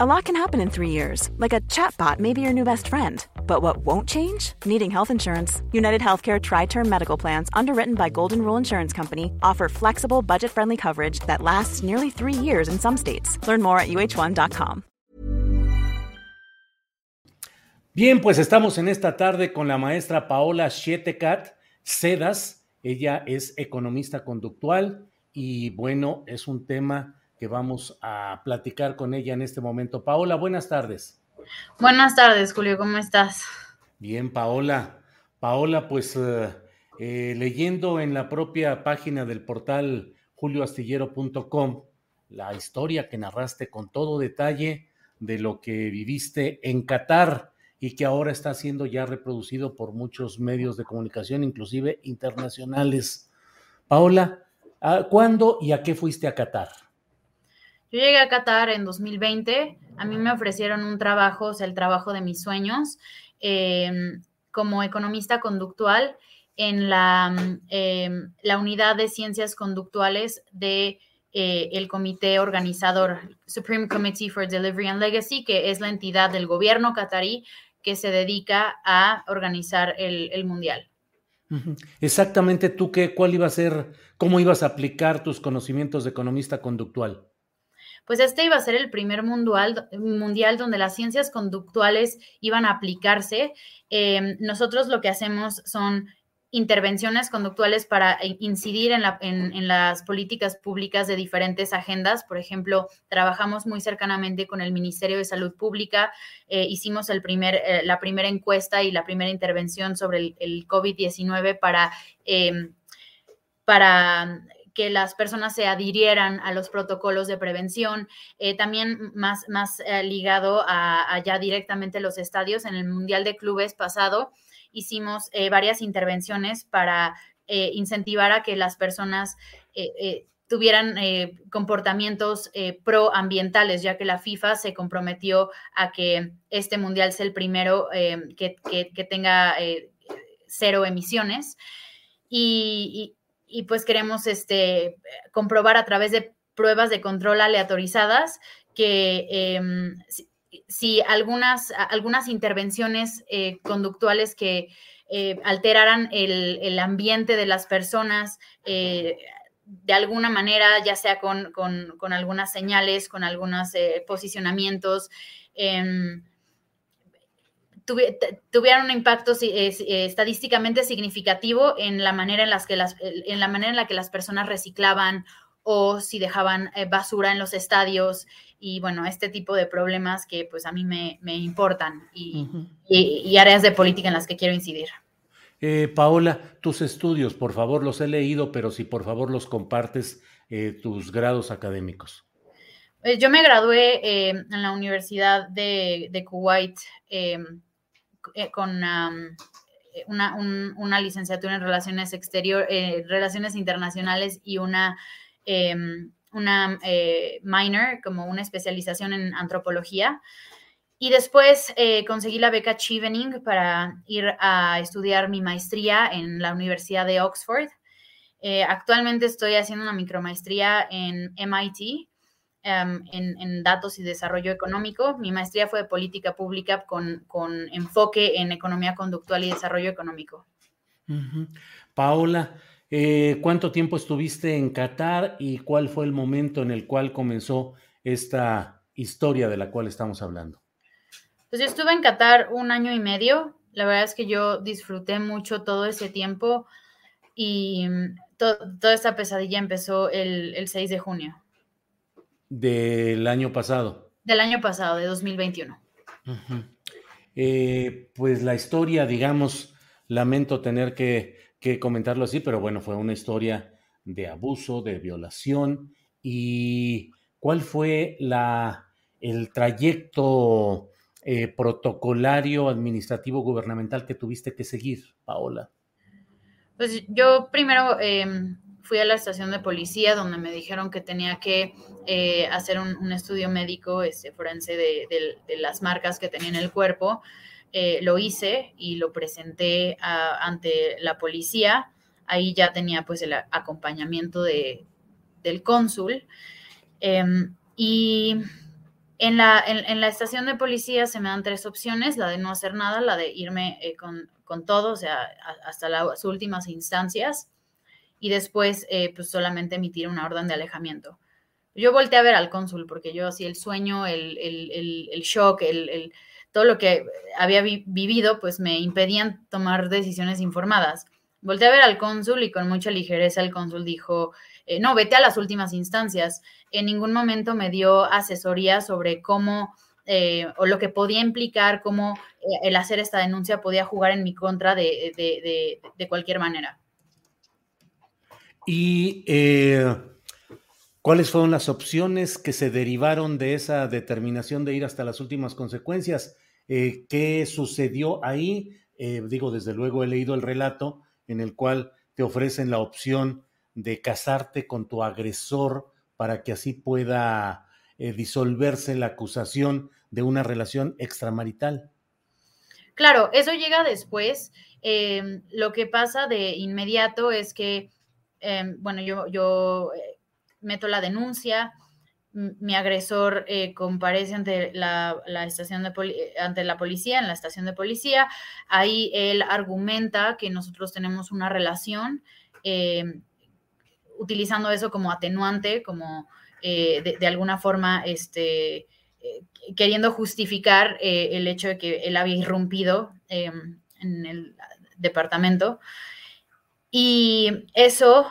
A lot can happen in three years, like a chatbot may be your new best friend. But what won't change? Needing health insurance. United Healthcare Tri Term Medical Plans, underwritten by Golden Rule Insurance Company, offer flexible, budget friendly coverage that lasts nearly three years in some states. Learn more at uh1.com. Bien, pues estamos en esta tarde con la maestra Paola Schietekat Sedas. Ella es economista conductual y bueno, es un tema que vamos a platicar con ella en este momento. Paola, buenas tardes. Buenas tardes, Julio, ¿cómo estás? Bien, Paola. Paola, pues eh, eh, leyendo en la propia página del portal julioastillero.com la historia que narraste con todo detalle de lo que viviste en Qatar y que ahora está siendo ya reproducido por muchos medios de comunicación, inclusive internacionales. Paola, ¿cuándo y a qué fuiste a Qatar? Yo llegué a Qatar en 2020, a mí me ofrecieron un trabajo, o sea, el trabajo de mis sueños, em, como economista conductual en la, em, la, unidad de ciencias conductuales de eh, el comité organizador Supreme Committee for Delivery and Legacy, que es la entidad del gobierno qatarí que se dedica a organizar el, el mundial. Exactamente tú qué, cuál iba a ser, cómo ibas a aplicar tus conocimientos de economista conductual pues este iba a ser el primer mundial, mundial donde las ciencias conductuales iban a aplicarse. Em, nosotros lo que hacemos son intervenciones conductuales para incidir en, las políticas públicas de diferentes agendas. Por ejemplo, trabajamos muy cercanamente con el Ministerio de Salud Pública, eh, hicimos el primer, eh, la primera encuesta y la primera intervención sobre el, el COVID-19 para, para que las personas se adhirieran a los protocolos de prevención, eh, también más, más eh, ligado a, ya directamente los estadios. En el Mundial de Clubes pasado hicimos eh, varias intervenciones para incentivar a que las personas tuvieran comportamientos proambientales, ya que la FIFA se comprometió a que este mundial sea el primero que, que, tenga cero emisiones. y, y pues queremos este, comprobar a través de pruebas de control aleatorizadas que em, si, algunas, algunas intervenciones eh, conductuales que eh, alteraran el, ambiente de las personas eh, de alguna manera, ya sea con, con algunas señales, con algunos posicionamientos, em, tuvieron un impacto eh, estadísticamente significativo en la manera en, las que las, en la manera en la que las personas reciclaban o si dejaban eh, basura en los estadios y bueno, este tipo de problemas que pues a mí me, importan y, áreas de política en las que quiero incidir. Eh, Paola, tus estudios, por favor, los he leído, pero si por favor los compartes, tus grados académicos. Yo me gradué en la Universidad de, de Kuwait em, eh, con eh, una, licenciatura en relaciones exterior, eh, relaciones internacionales y una, em, una minor, como una especialización en antropología. Y después conseguí la beca Chevening para ir a estudiar mi maestría en la Universidad de Oxford. actualmente estoy haciendo una micromaestría en MIT Em, en, datos y desarrollo económico. Mi maestría fue de política pública con, enfoque en economía conductual y desarrollo económico. Paola, eh, ¿cuánto tiempo estuviste en Qatar y cuál fue el momento en el cual comenzó esta historia de la cual estamos hablando? Pues yo estuve en Qatar un año y medio. La verdad es que yo disfruté mucho todo ese tiempo y mm, toda esta pesadilla empezó el, el 6 de junio del año pasado. Del año pasado, de 2021. eh, pues la historia, digamos, lamento tener que, que comentarlo así, pero bueno, fue una historia de abuso, de violación y cuál fue la, el trayecto eh, protocolario, administrativo, gubernamental que tuviste que seguir, Paola. Pues yo primero em, fui a la estación de policía donde me dijeron que tenía que eh, hacer un, estudio médico este, forense de, las marcas que tenía en el cuerpo. Eh, lo hice y lo presenté ante la policía. Ahí ya tenía pues el acompañamiento de, del cónsul. Em, y en la, en, la, estación de policía se me dan tres opciones, la de no hacer nada, la de irme eh, con, con, todo, o sea, hasta las últimas instancias, y después eh, pues solamente emitir una orden de alejamiento. Yo volteé a ver al cónsul porque yo así el sueño, el, el, el, shock, el, todo lo que había vivido, pues me impedían tomar decisiones informadas. Volteé a ver al cónsul y con mucha ligereza el cónsul dijo, eh, no, vete a las últimas instancias. En ningún momento me dio asesoría sobre cómo eh, o lo que podía implicar, cómo el hacer esta denuncia podía jugar en mi contra de, cualquier manera. ¿Y cuáles fueron las opciones que se derivaron de esa determinación de ir hasta las últimas consecuencias? ¿Qué sucedió ahí? digo, desde luego he leído el relato en el cual te ofrecen la opción de casarte con tu agresor para que así pueda eh, disolverse la acusación de una relación extramarital. Claro, eso llega después. Em, lo que pasa de inmediato es que, em, bueno, yo, yo eh, meto la denuncia, mi agresor eh, comparece ante la, estación de ante la policía, en la estación de policía. Ahí él argumenta que nosotros tenemos una relación. Em, utilizando eso como atenuante, como eh, de, alguna forma, este, eh, queriendo justificar eh, el hecho de que él había irrumpido em, en el departamento. Y eso,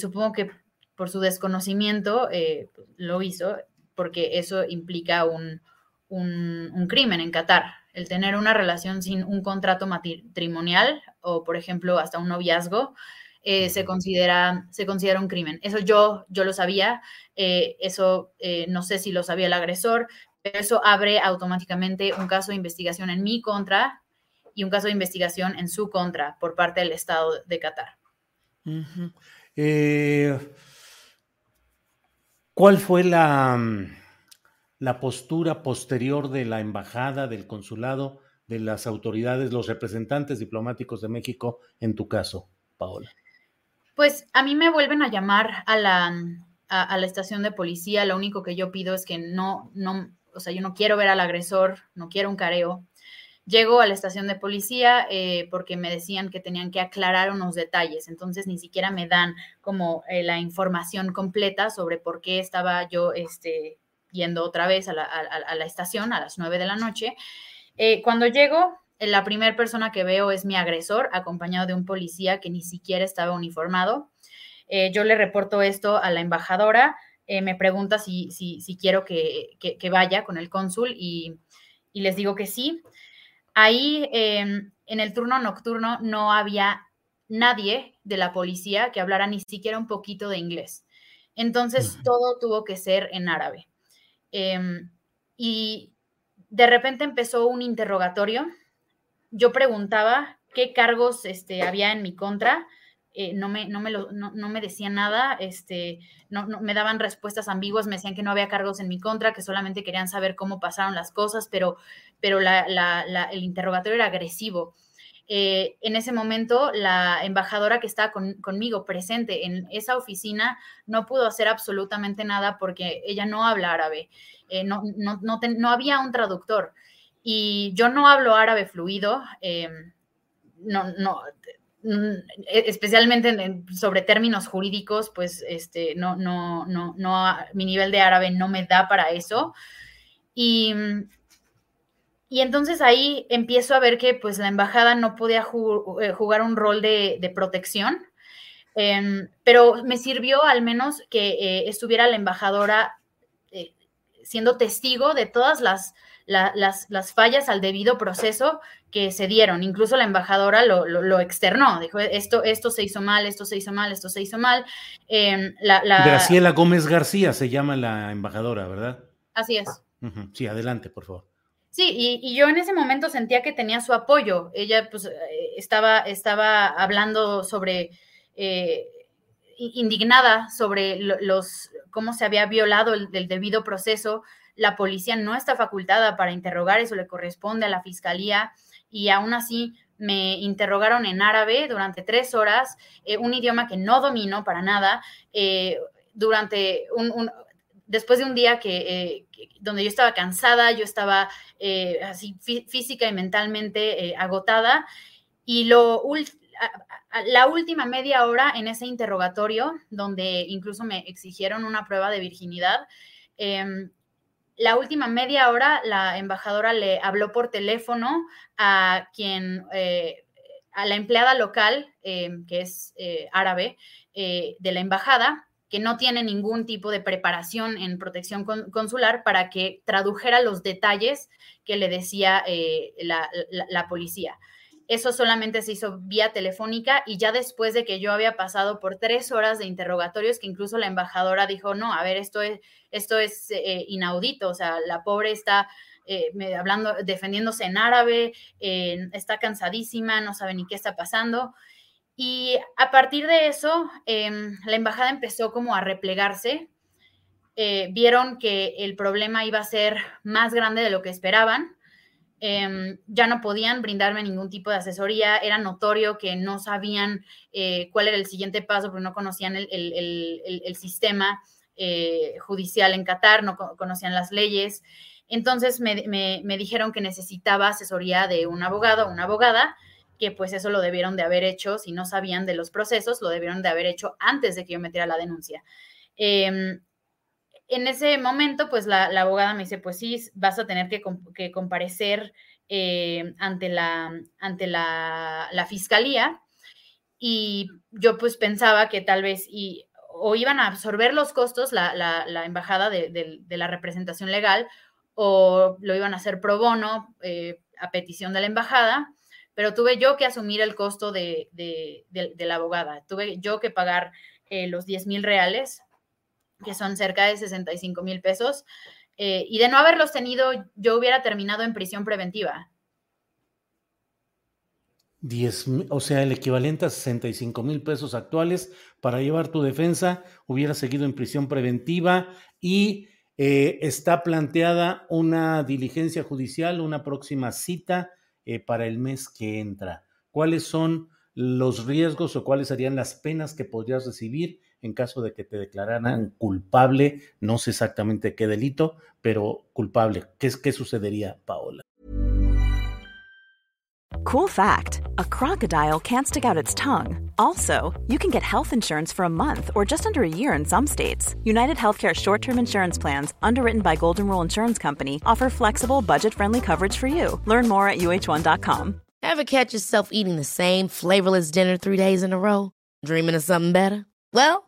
supongo que por su desconocimiento, lo hizo, porque eso implica un, un, crimen en Qatar, el tener una relación sin un contrato matrimonial o, por ejemplo, hasta un noviazgo, eh, se, considera, se considera un crimen. Eso yo, yo lo sabía, eh, eso eh, no sé si lo sabía el agresor, pero eso abre automáticamente un caso de investigación en mi contra y un caso de investigación en su contra por parte del Estado de Qatar. ¿Cuál fue la, mm, la postura posterior de la embajada, del consulado, de las autoridades, los representantes diplomáticos de México en tu caso, Paola? Pues a mí me vuelven a llamar a la, a, la estación de policía. Lo único que yo pido es que no, no, o sea, yo no quiero ver al agresor, no quiero un careo. Llego a la estación de policía eh, porque me decían que tenían que aclarar unos detalles, entonces ni siquiera me dan como eh, la información completa sobre por qué estaba yo este, yendo otra vez a la, a, la estación a las nueve de la noche. Eh, cuando llego, la primera persona que veo es mi agresor, acompañado de un policía que ni siquiera estaba uniformado. Eh, yo le reporto esto a la embajadora, eh, me pregunta si, si, quiero que, vaya con el cónsul y, les digo que sí. Ahí em, en el turno nocturno no había nadie de la policía que hablara ni siquiera un poquito de inglés. Entonces todo tuvo que ser en árabe. Em, y de repente empezó un interrogatorio yo preguntaba qué cargos este, había en mi contra. Eh, no, me, no, me no, me decían nada, este, no, me daban respuestas ambiguas, me decían que no había cargos en mi contra, que solamente querían saber cómo pasaron las cosas, pero, pero el interrogatorio era agresivo. Eh, en ese momento, la embajadora que estaba conmigo presente en esa oficina no pudo hacer absolutamente nada porque ella no habla árabe, eh, no, no, no había un traductor. Y yo no hablo árabe fluido, em, no, no, mm, e, especialmente sobre términos jurídicos, pues este, no, no, no, no, mi nivel de árabe no me da para eso. Y, y entonces ahí empiezo a ver que pues la embajada no podía eh, jugar un rol de, protección, em, pero me sirvió al menos que eh, estuviera la embajadora eh, siendo testigo de todas las las, las, fallas al debido proceso que se dieron. Incluso la embajadora lo, externó, dijo, esto, esto se hizo mal, esto se hizo mal, esto se hizo mal. Em, la, Graciela Gómez García se llama la embajadora, ¿verdad? Así es. Sí, adelante, por favor. Sí, y, yo en ese momento sentía que tenía su apoyo. Ella pues eh, estaba, estaba hablando sobre, eh, indignada sobre los, cómo se había violado el, debido proceso. La policía no está facultada para interrogar, eso le corresponde a la fiscalía y aún así me interrogaron en árabe durante tres horas, eh, un idioma que no domino para nada, durante un, después de un día que, donde yo estaba cansada, yo estaba eh, así física y mentalmente eh, agotada. Y lo, la última media hora en ese interrogatorio, donde incluso me exigieron una prueba de virginidad, em, la última media hora la embajadora le habló por teléfono a quien, eh, a la empleada local, em, que es árabe, de la embajada, que no tiene ningún tipo de preparación en protección consular para que tradujera los detalles que le decía eh, la, policía. Eso solamente se hizo vía telefónica y ya después de que yo había pasado por tres horas de interrogatorios, que incluso la embajadora dijo, no, a ver, esto es, esto es eh, inaudito, o sea, la pobre está eh, hablando, defendiéndose en árabe, está cansadísima, no sabe ni qué está pasando. Y a partir de eso, em, la embajada empezó como a replegarse. Eh, vieron que el problema iba a ser más grande de lo que esperaban. Em, ya no podían brindarme ningún tipo de asesoría. Era notorio que no sabían eh, cuál era el siguiente paso porque no conocían el, sistema eh, judicial en Qatar, no conocían las leyes. Entonces me, dijeron que necesitaba asesoría de un abogado o una abogada que pues eso lo debieron de haber hecho, si no sabían de los procesos, lo debieron de haber hecho antes de que yo metiera la denuncia. Em, en ese momento, pues la, abogada me dice, pues sí, vas a tener que, comparecer eh, ante, la, ante la, fiscalía. Y yo pues pensaba que tal vez y, o iban a absorber los costos la, embajada de, la representación legal o lo iban a hacer pro bono eh, a petición de la embajada pero tuve yo que asumir el costo de, la abogada. Tuve yo que pagar eh, los 10 mil reales, que son cerca de 65 mil pesos, eh, y de no haberlos tenido, yo hubiera terminado en prisión preventiva. 10, o sea, el equivalente a 65 mil pesos actuales para llevar tu defensa, hubiera seguido en prisión preventiva y eh, está planteada una diligencia judicial, una próxima cita eh, para el mes que entra? ¿Cuáles son los riesgos o cuáles serían las penas que podrías recibir en caso de que te declararan culpable? No sé exactamente qué delito, pero culpable. ¿Qué, qué sucedería, Paola? Cool fact a crocodile can't stick out its tongue. Also, you can get health insurance for a month or just under a year in some states. United Healthcare short term insurance plans, underwritten by Golden Rule Insurance Company, offer flexible, budget friendly coverage for you. Learn more at uh1.com. Ever catch yourself eating the same flavorless dinner three days in a row? Dreaming of something better? Well,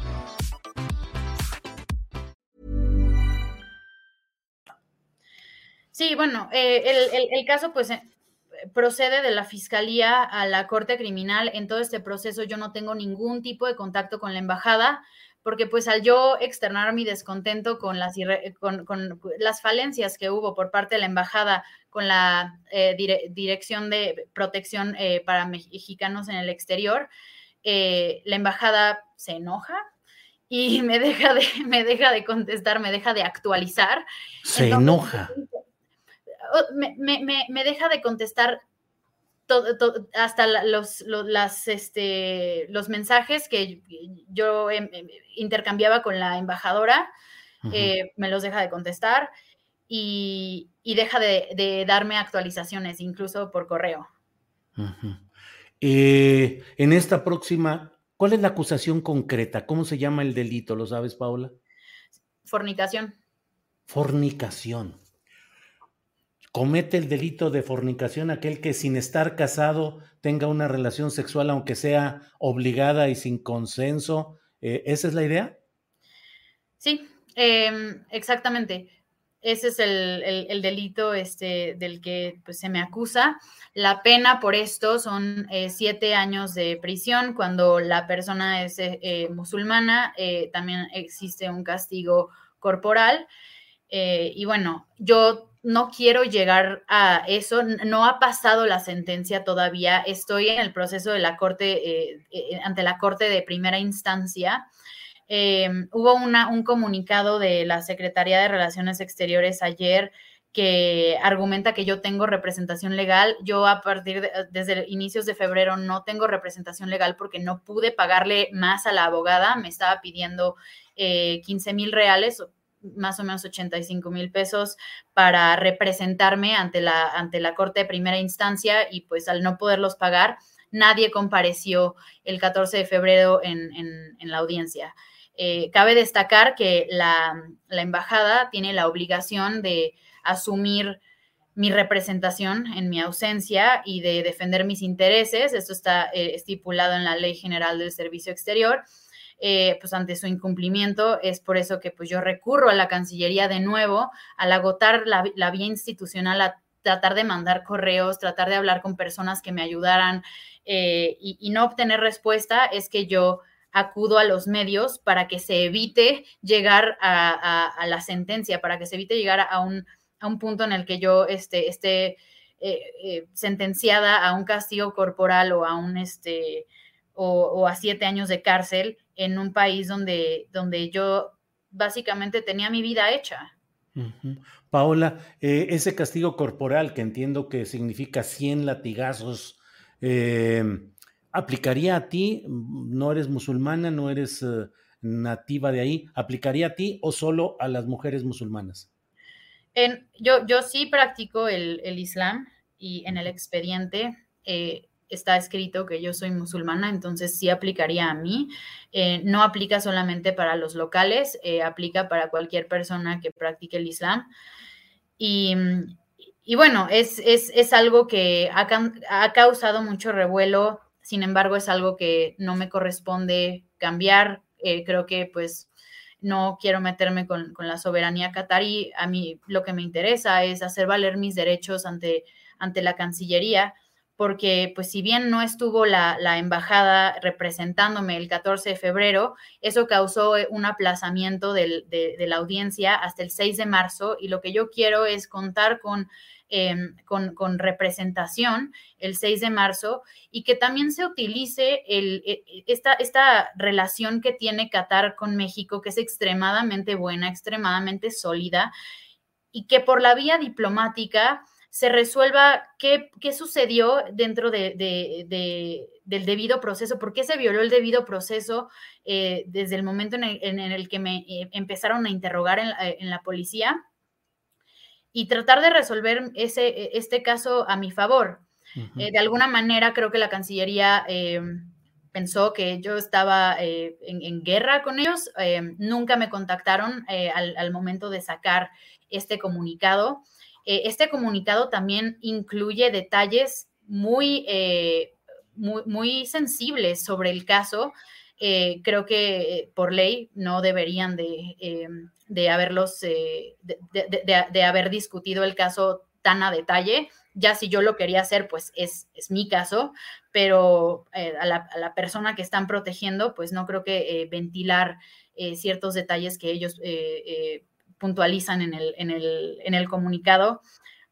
Sí, bueno, eh, el, el, el, caso, pues eh, procede de la fiscalía a la corte criminal. En todo este proceso yo no tengo ningún tipo de contacto con la embajada, porque pues al yo externar mi descontento con las, con, las falencias que hubo por parte de la embajada con la eh, Dirección de Protección eh, para Mexicanos en el Exterior, la embajada se enoja y me deja de, me deja de contestar, me deja de actualizar. Se enoja me, deja de contestar todo, hasta los, las, este, los mensajes que yo em, intercambiaba con la embajadora, eh, me los deja de contestar y, deja de, darme actualizaciones, incluso por correo. Eh, en esta próxima ¿Cuál es la acusación concreta? ¿Cómo se llama el delito? ¿Lo sabes, Paola? Fornicación. Fornicación. Comete el delito de fornicación aquel que sin estar casado tenga una relación sexual, aunque sea obligada y sin consenso. Eh, ¿Esa es la idea? Sí, em, exactamente. Ese es el, delito este, del que pues, se me acusa. La pena por esto son eh, siete años de prisión. Cuando la persona es eh, musulmana, también existe un castigo corporal. y bueno, yo no quiero llegar a eso. No ha pasado la sentencia todavía. Estoy en el proceso de la corte, ante la corte de primera instancia. Em, hubo un comunicado de la Secretaría de Relaciones Exteriores ayer que argumenta que yo tengo representación legal. Yo a partir de, desde inicios de febrero no tengo representación legal porque no pude pagarle más a la abogada. Me estaba pidiendo 15 eh, mil reales, más o menos 85 mil pesos para representarme ante la, ante la Corte de Primera Instancia y pues al no poderlos pagar, nadie compareció el 14 de febrero en, en la audiencia. Eh, cabe destacar que la, embajada tiene la obligación de asumir mi representación en mi ausencia y de defender mis intereses. Esto está eh, estipulado en la Ley General del Servicio Exterior. Eh, pues ante su incumplimiento es por eso que pues yo recurro a la Cancillería de nuevo al agotar la, vía institucional a tratar de mandar correos, tratar de hablar con personas que me ayudaran y, y, no obtener respuesta es que yo acudo a los medios para que se evite llegar a, la sentencia, para que se evite llegar a un, punto en el que yo este, esté eh, eh, sentenciada a un castigo corporal o a un este o, a siete años de cárcel en un país donde, donde yo básicamente tenía mi vida hecha. Paola, eh, ese castigo corporal que entiendo que significa 100 latigazos, ¿aplicaría a ti? No eres musulmana, no eres eh, nativa de ahí. ¿Aplicaría a ti o solo a las mujeres musulmanas? En, yo, yo sí practico el, Islam y en el expediente eh, está escrito que yo soy musulmana, entonces sí aplicaría a mí. Eh, no aplica solamente para los locales, aplica para cualquier persona que practique el Islam. Y, y bueno, es, es, es, algo que ha, ha causado mucho revuelo sin embargo, es algo que no me corresponde cambiar. Eh, creo que pues no quiero meterme con, la soberanía catarí. A mí lo que me interesa es hacer valer mis derechos ante, ante la Cancillería, porque pues si bien no estuvo la, embajada representándome el 14 de febrero, eso causó un aplazamiento de, la audiencia hasta el 6 de marzo y lo que yo quiero es contar con Em, representación el 6 de marzo y que también se utilice e, e, esta, esta relación que tiene Qatar con México, que es extremadamente buena, extremadamente sólida, y que por la vía diplomática se resuelva qué, sucedió dentro de, del debido proceso, por qué se violó el debido proceso eh, desde el momento en el, que me eh, empezaron a interrogar en la policía y tratar de resolver ese, este caso a mi favor. Eh, de alguna manera creo que la Cancillería eh, pensó que yo estaba eh, en, guerra con ellos. nunca me contactaron al, momento de sacar este comunicado. Este comunicado también incluye detalles muy, muy, muy sensibles sobre el caso. creo que por ley no deberían de de haberlos, eh, de, haber discutido el caso tan a detalle. Ya si yo lo quería hacer, pues es, es mi caso, pero eh, a, la, persona que están protegiendo, pues no creo que eh, ventilar ciertos detalles que ellos puntualizan en el, en, el, en el comunicado,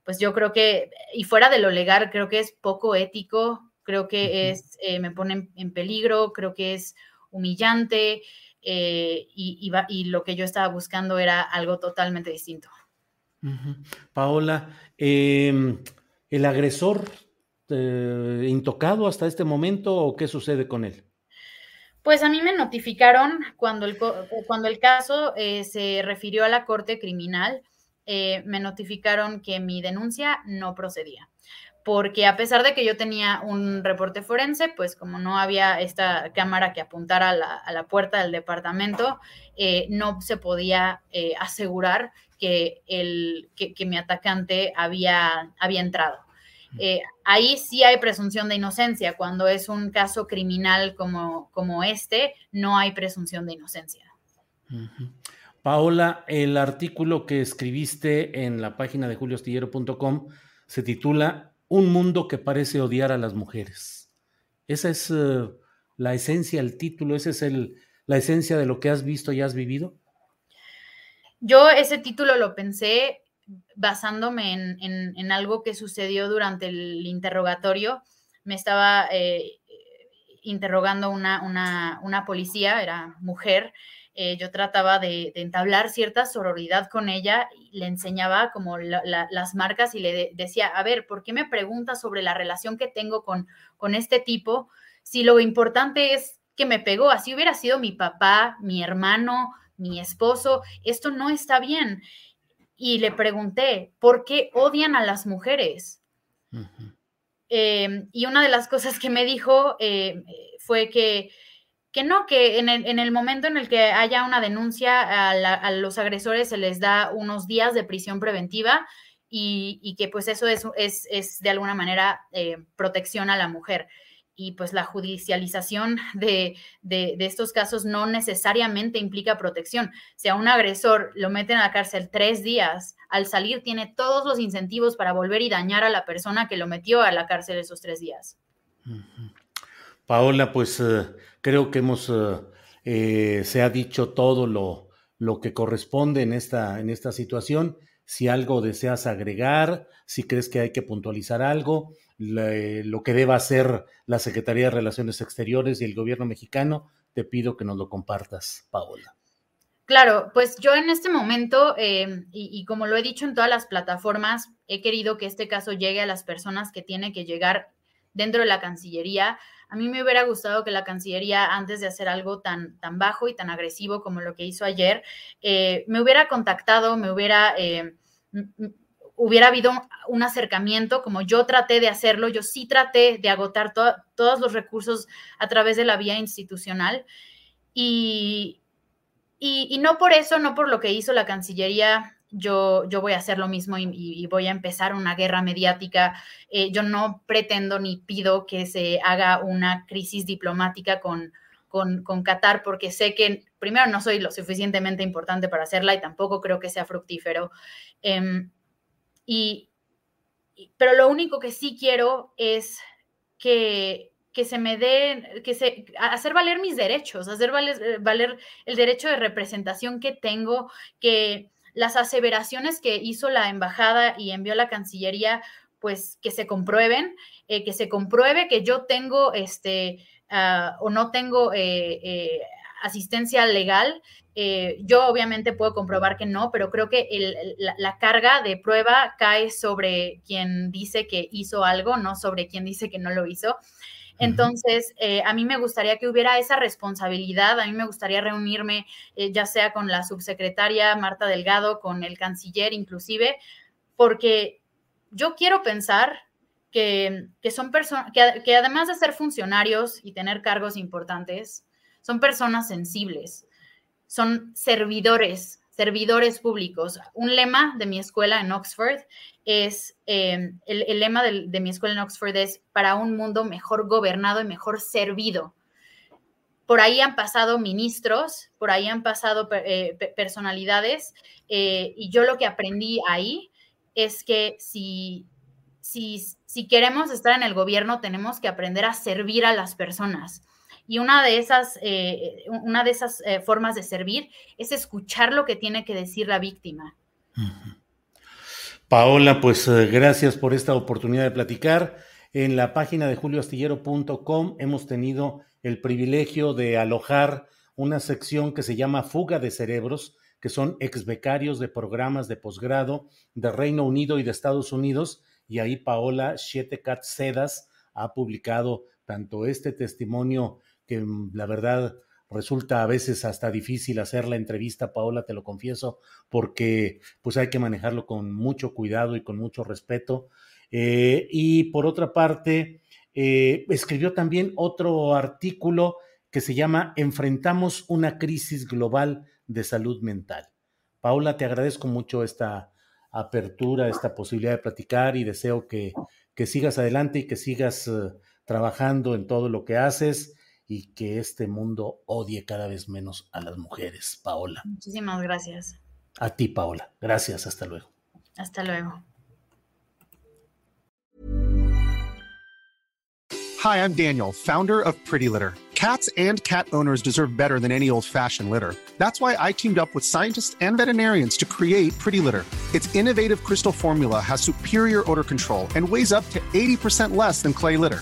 pues yo creo que, y fuera de lo legal, creo que es poco ético, creo que es, me pone en peligro, creo que es humillante. Eh, y, y, lo que yo estaba buscando era algo totalmente distinto. Paola, em, ¿el agresor eh, intocado hasta este momento o qué sucede con él? Pues a mí me notificaron cuando el, cuando el caso eh, se refirió a la Corte Criminal, me notificaron que mi denuncia no procedía porque a pesar de que yo tenía un reporte forense, pues como no había esta cámara que apuntara a la, puerta del departamento, eh, no se podía eh, asegurar que, el, que, mi atacante había, había entrado. Eh, ahí sí hay presunción de inocencia. Cuando es un caso criminal como, como este, no hay presunción de inocencia. Paola, el artículo que escribiste en la página de juliostillero.com se titula un mundo que parece odiar a las mujeres. Esa es eh, la esencia, el título, esa es el, la esencia de lo que has visto y has vivido. Yo ese título lo pensé basándome en, algo que sucedió durante el interrogatorio. Me estaba eh, interrogando una, una, una policía, era mujer, eh, yo trataba de, entablar cierta sororidad con ella, le enseñaba como las marcas y le decía, a ver, ¿por qué me preguntas sobre la relación que tengo con, con este tipo? Si lo importante es que me pegó, así hubiera sido mi papá, mi hermano, mi esposo, esto no está bien. Y le pregunté, ¿por qué odian a las mujeres? Em, y una de las cosas que me dijo eh, fue que que no, que en el, momento en el que haya una denuncia a, los agresores se les da unos días de prisión preventiva y, que pues eso es, es, de alguna manera eh, protección a la mujer. Y pues la judicialización de, estos casos no necesariamente implica protección. Si a un agresor lo meten a la cárcel tres días, al salir tiene todos los incentivos para volver y dañar a la persona que lo metió a la cárcel esos tres días. Paola, pues eh, creo que hemos, eh, eh, se ha dicho todo lo, lo, que corresponde en esta, en esta situación. Si algo deseas agregar, si crees que hay que puntualizar algo, lo que deba hacer la Secretaría de Relaciones Exteriores y el gobierno mexicano, te pido que nos lo compartas, Paola. Claro, pues yo en este momento, y, y, como lo he dicho en todas las plataformas, he querido que este caso llegue a las personas que tiene que llegar dentro de la Cancillería. A mí me hubiera gustado que la Cancillería, antes de hacer algo tan, tan bajo y tan agresivo como lo que hizo ayer, eh, me hubiera contactado, me hubiera... Eh, hubiera habido un acercamiento, como yo traté de hacerlo, yo sí traté de agotar todos los recursos a través de la vía institucional. Y, y, no por eso, no por lo que hizo la Cancillería yo, yo voy a hacer lo mismo y, voy a empezar una guerra mediática. Eh, yo no pretendo ni pido que se haga una crisis diplomática con, con, Qatar porque sé que primero no soy lo suficientemente importante para hacerla y tampoco creo que sea fructífero. Em, y, pero lo único que sí quiero es que, que se me dé, que se, hacer valer mis derechos, hacer valer, valer el derecho de representación que tengo, que las aseveraciones que hizo la embajada y envió la Cancillería, pues que se comprueben, eh, que se compruebe que yo tengo este ah, o no tengo eh, eh, asistencia legal. yo obviamente puedo comprobar que no, pero creo que la, carga de prueba cae sobre quien dice que hizo algo, no sobre quien dice que no lo hizo. Entonces, eh, a mí me gustaría que hubiera esa responsabilidad, a mí me gustaría reunirme eh, ya sea con la subsecretaria Marta Delgado, con el canciller inclusive, porque yo quiero pensar que, son personas, que, que además de ser funcionarios y tener cargos importantes, son personas sensibles, son servidores servidores públicos. Un lema de mi escuela en Oxford es, em, el, lema de, mi escuela en Oxford es para un mundo mejor gobernado y mejor servido. Por ahí han pasado ministros, por ahí han pasado eh, personalidades, eh, y yo lo que aprendí ahí es que si, si, si queremos estar en el gobierno, tenemos que aprender a servir a las personas y una de esas, eh, una de esas eh, formas de servir es escuchar lo que tiene que decir la víctima. Paola, pues eh, gracias por esta oportunidad de platicar. En la página de julioastillero.com hemos tenido el privilegio de alojar una sección que se llama Fuga de Cerebros, que son ex becarios de programas de posgrado de Reino Unido y de Estados Unidos. Y ahí Paola Shetekat Sedas ha publicado tanto este testimonio que mm, la verdad resulta a veces hasta difícil hacer la entrevista, Paola, te lo confieso, porque pues hay que manejarlo con mucho cuidado y con mucho respeto. Eh, y por otra parte, eh, escribió también otro artículo que se llama Enfrentamos una crisis global de salud mental. Paula, te agradezco mucho esta apertura, esta posibilidad de platicar y deseo que, que sigas adelante y que sigas eh, trabajando en todo lo que haces y que este mundo odie cada vez menos a las mujeres, Paola. Muchísimas gracias. A ti, Paola. Gracias. Hasta luego. Hasta luego. Hi, I'm Daniel, founder of Pretty Litter. Cats and cat owners deserve better than any old-fashioned litter. That's why I teamed up with scientists and veterinarians to create Pretty Litter. Its innovative crystal formula has superior odor control and weighs up to 80% less than clay litter.